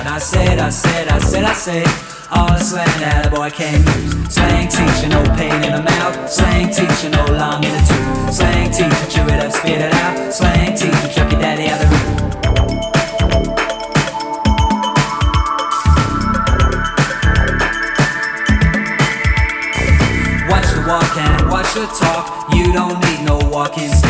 Out. I said, I said, I said, I said, all the slang that a boy can use. Slang teacher, no pain in the mouth. Slang teacher, no long in the tooth. Slang teacher, chew it up, spit it out. Slang teacher, chuck your daddy out the room. Watch the walk and watch the talk. You don't need no walking stick.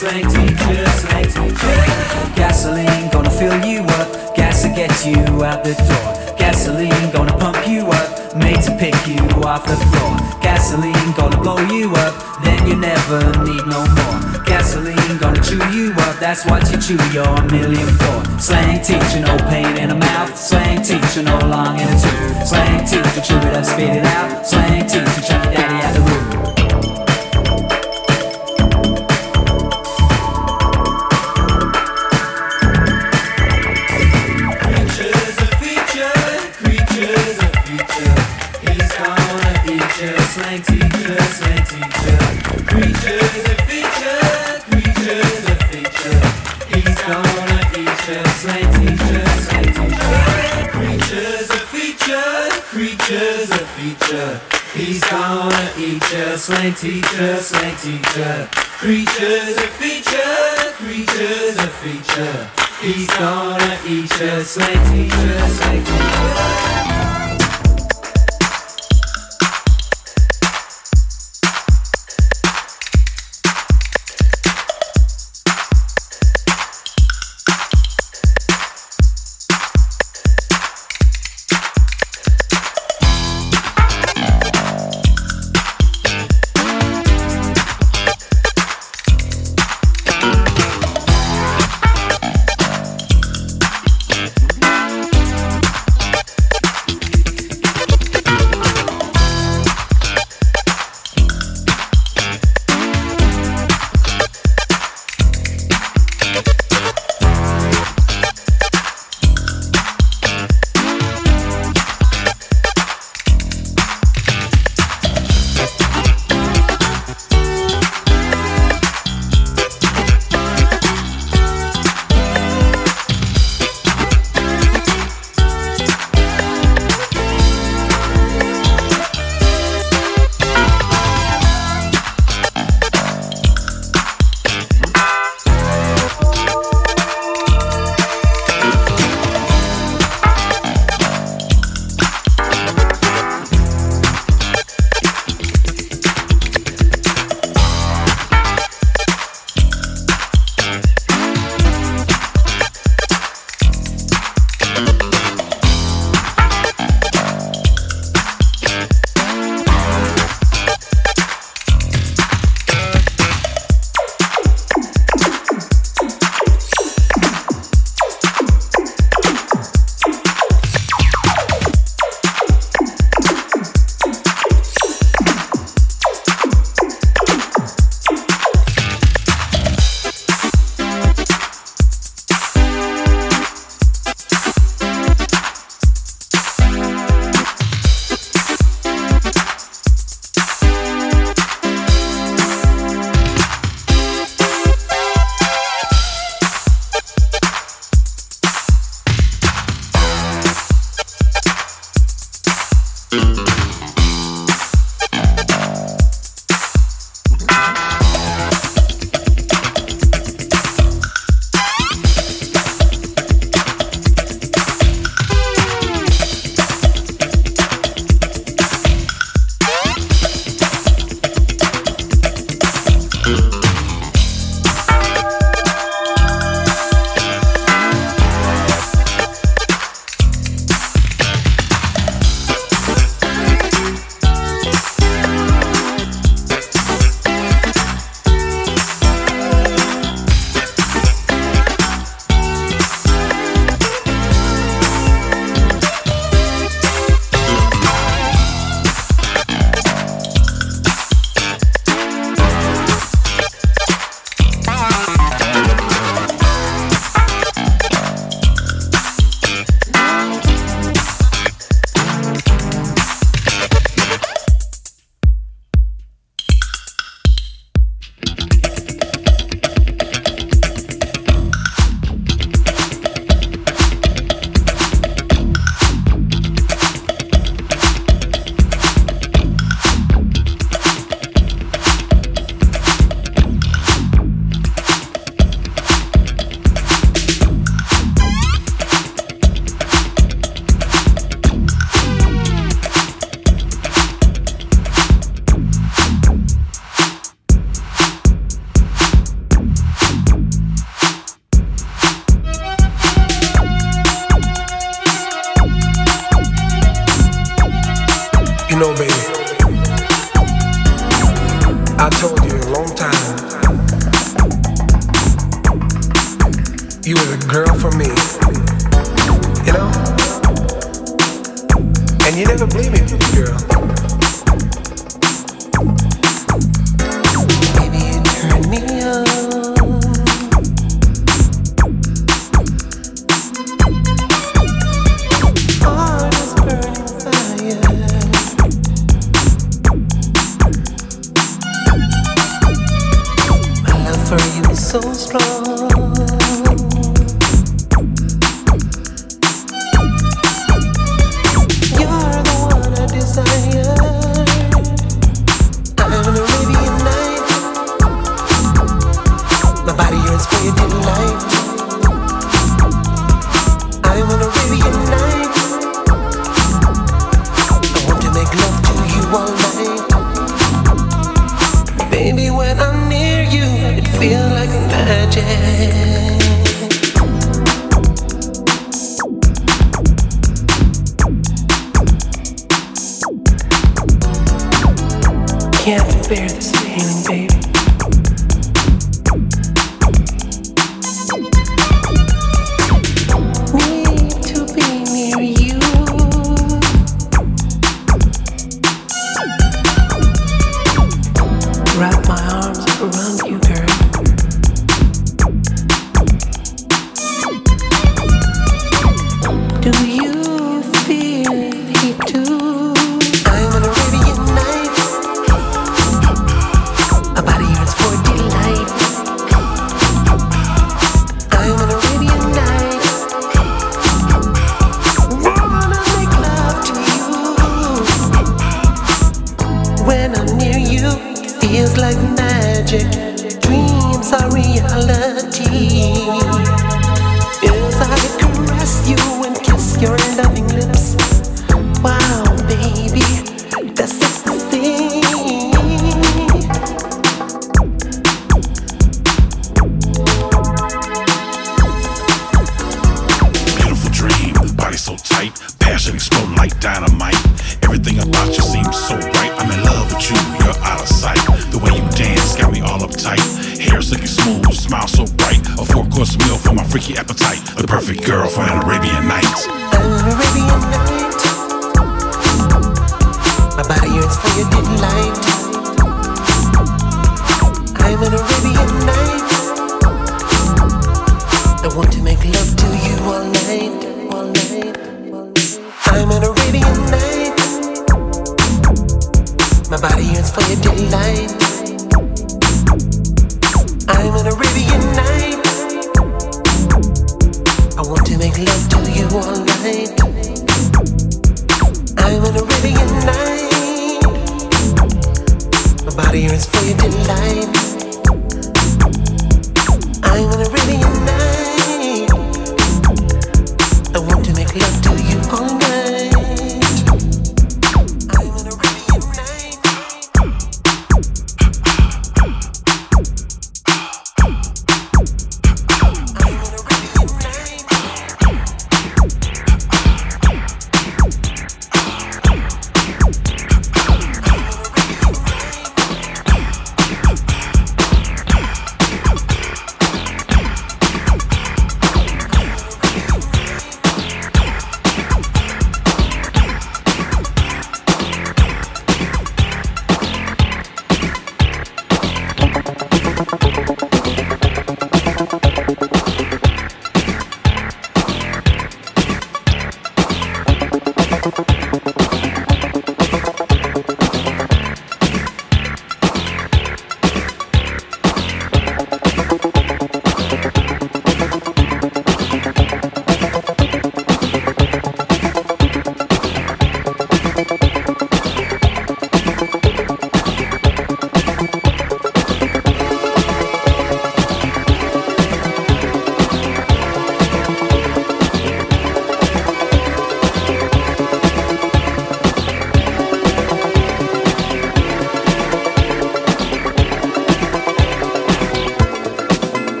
Slang teacher, slang teacher. Gasoline gonna fill you up, gas to get you out the door. Gasoline gonna pump you up, made to pick you off the floor. Gasoline gonna blow you up, then you never need no more. Gasoline gonna chew you up, that's what you chew your million for. Slang teacher, no pain in the mouth. Slang teacher, no long in the tooth. Slang teacher, chew it up, spit it out. Slang teacher, chuck your daddy teacher, slang teacher. Creatures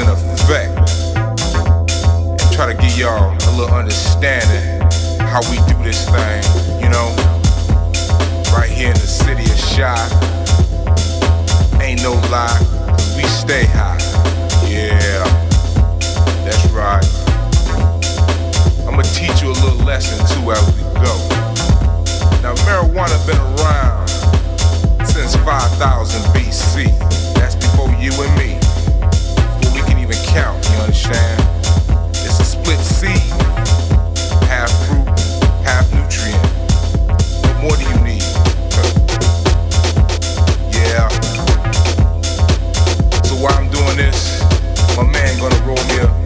In effect. And try to give y'all a little understanding how we do this thing, you know? Right here in the city of Chi. Ain't no lie, we stay high. Yeah, that's right. I'ma teach you a little lesson too as we go. Now marijuana been around since 5000 BC. That's before you and me. Even count, you understand? It's a split seed. Half fruit, half nutrient. What more do you need? yeah. So while I'm doing this, my man gonna roll me a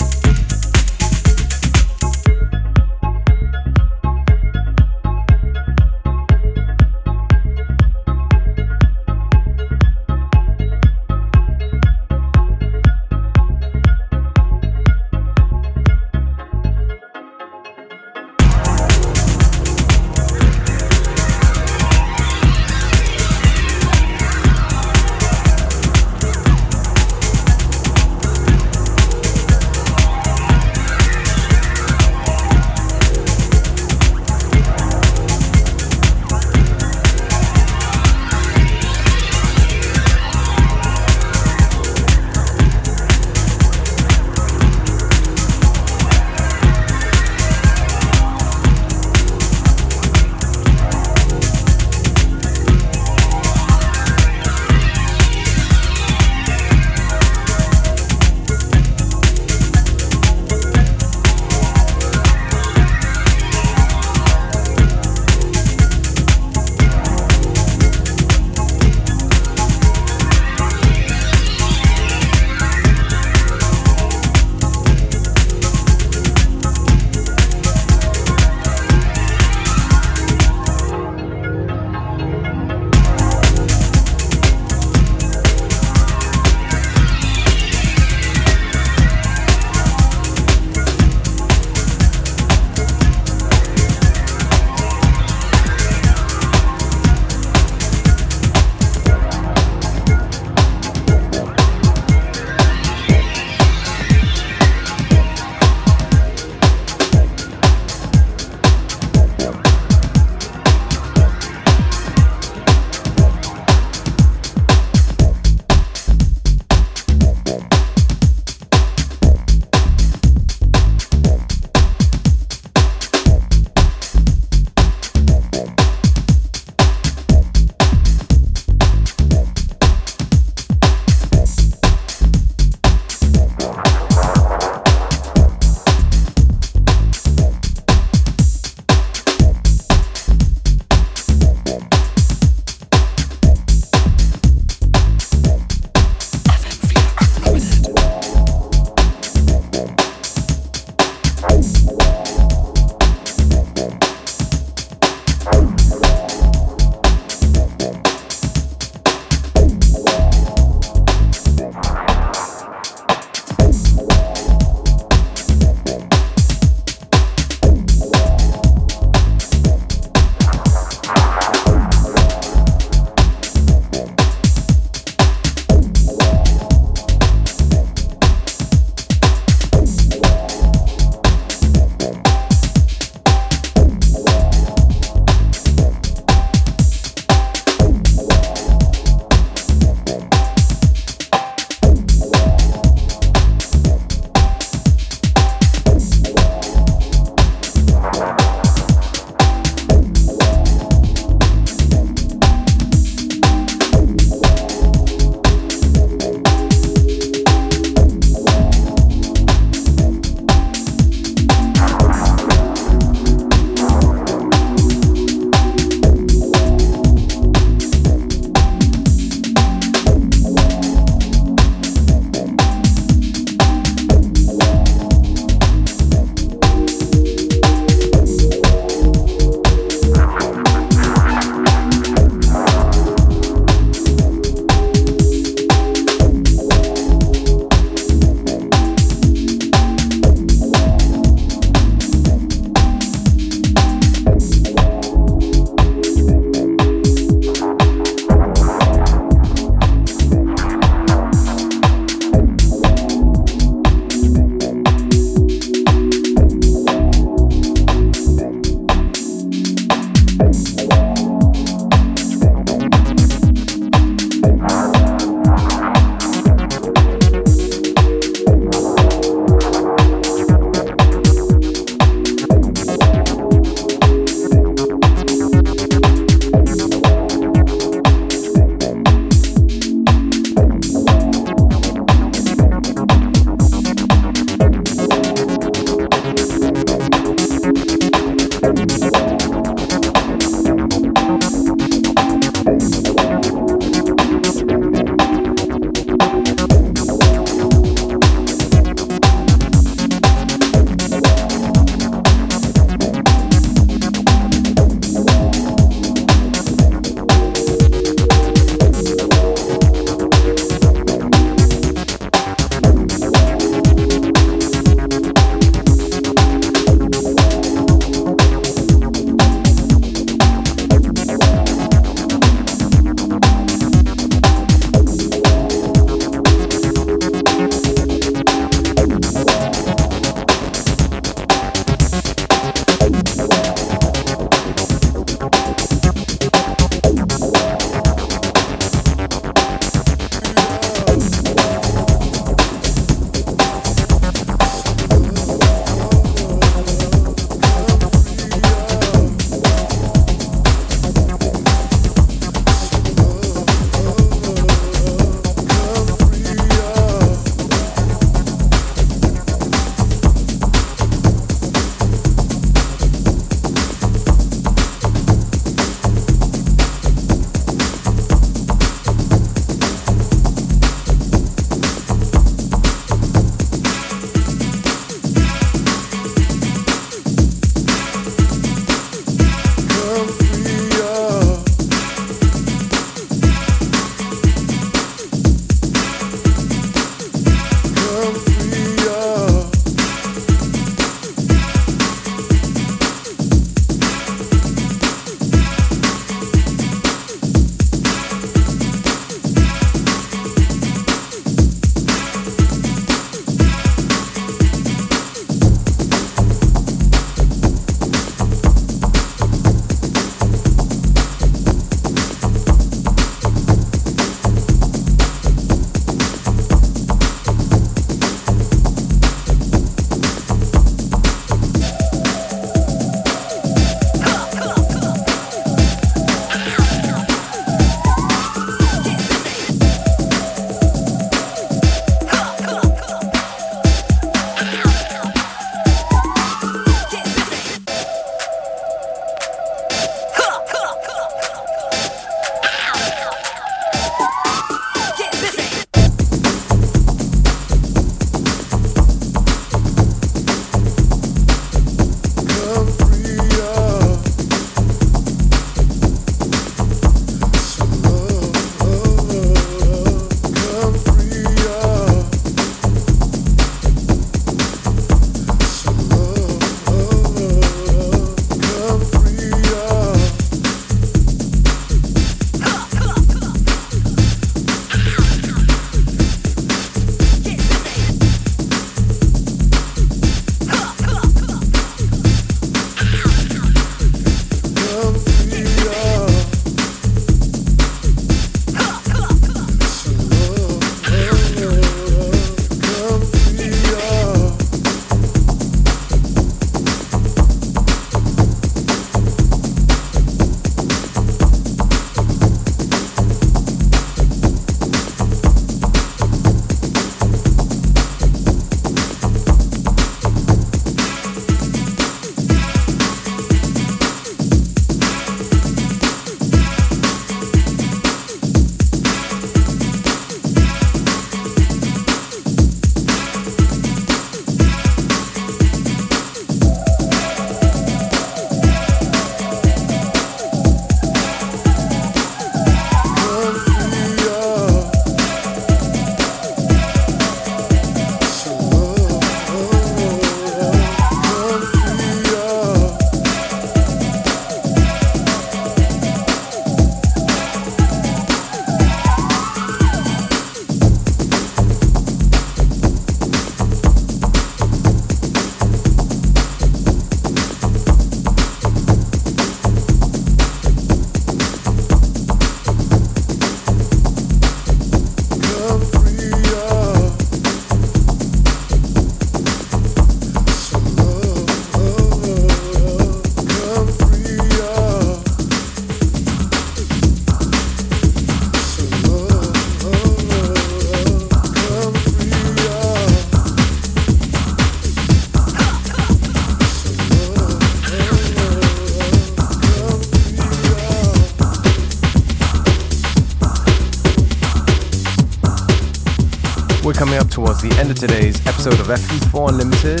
end of today's episode of FM4 Unlimited.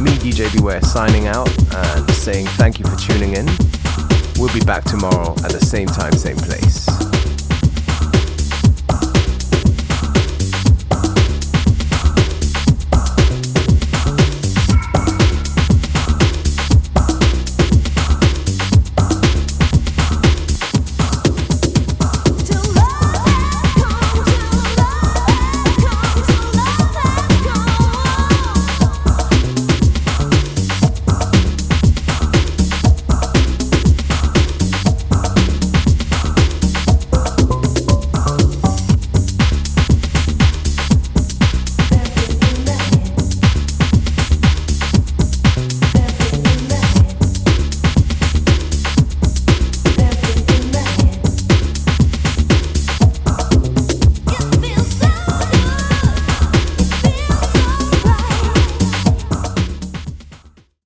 Me, DJ Beware, signing out and saying thank you for tuning in. We'll be back tomorrow at the same time, same place.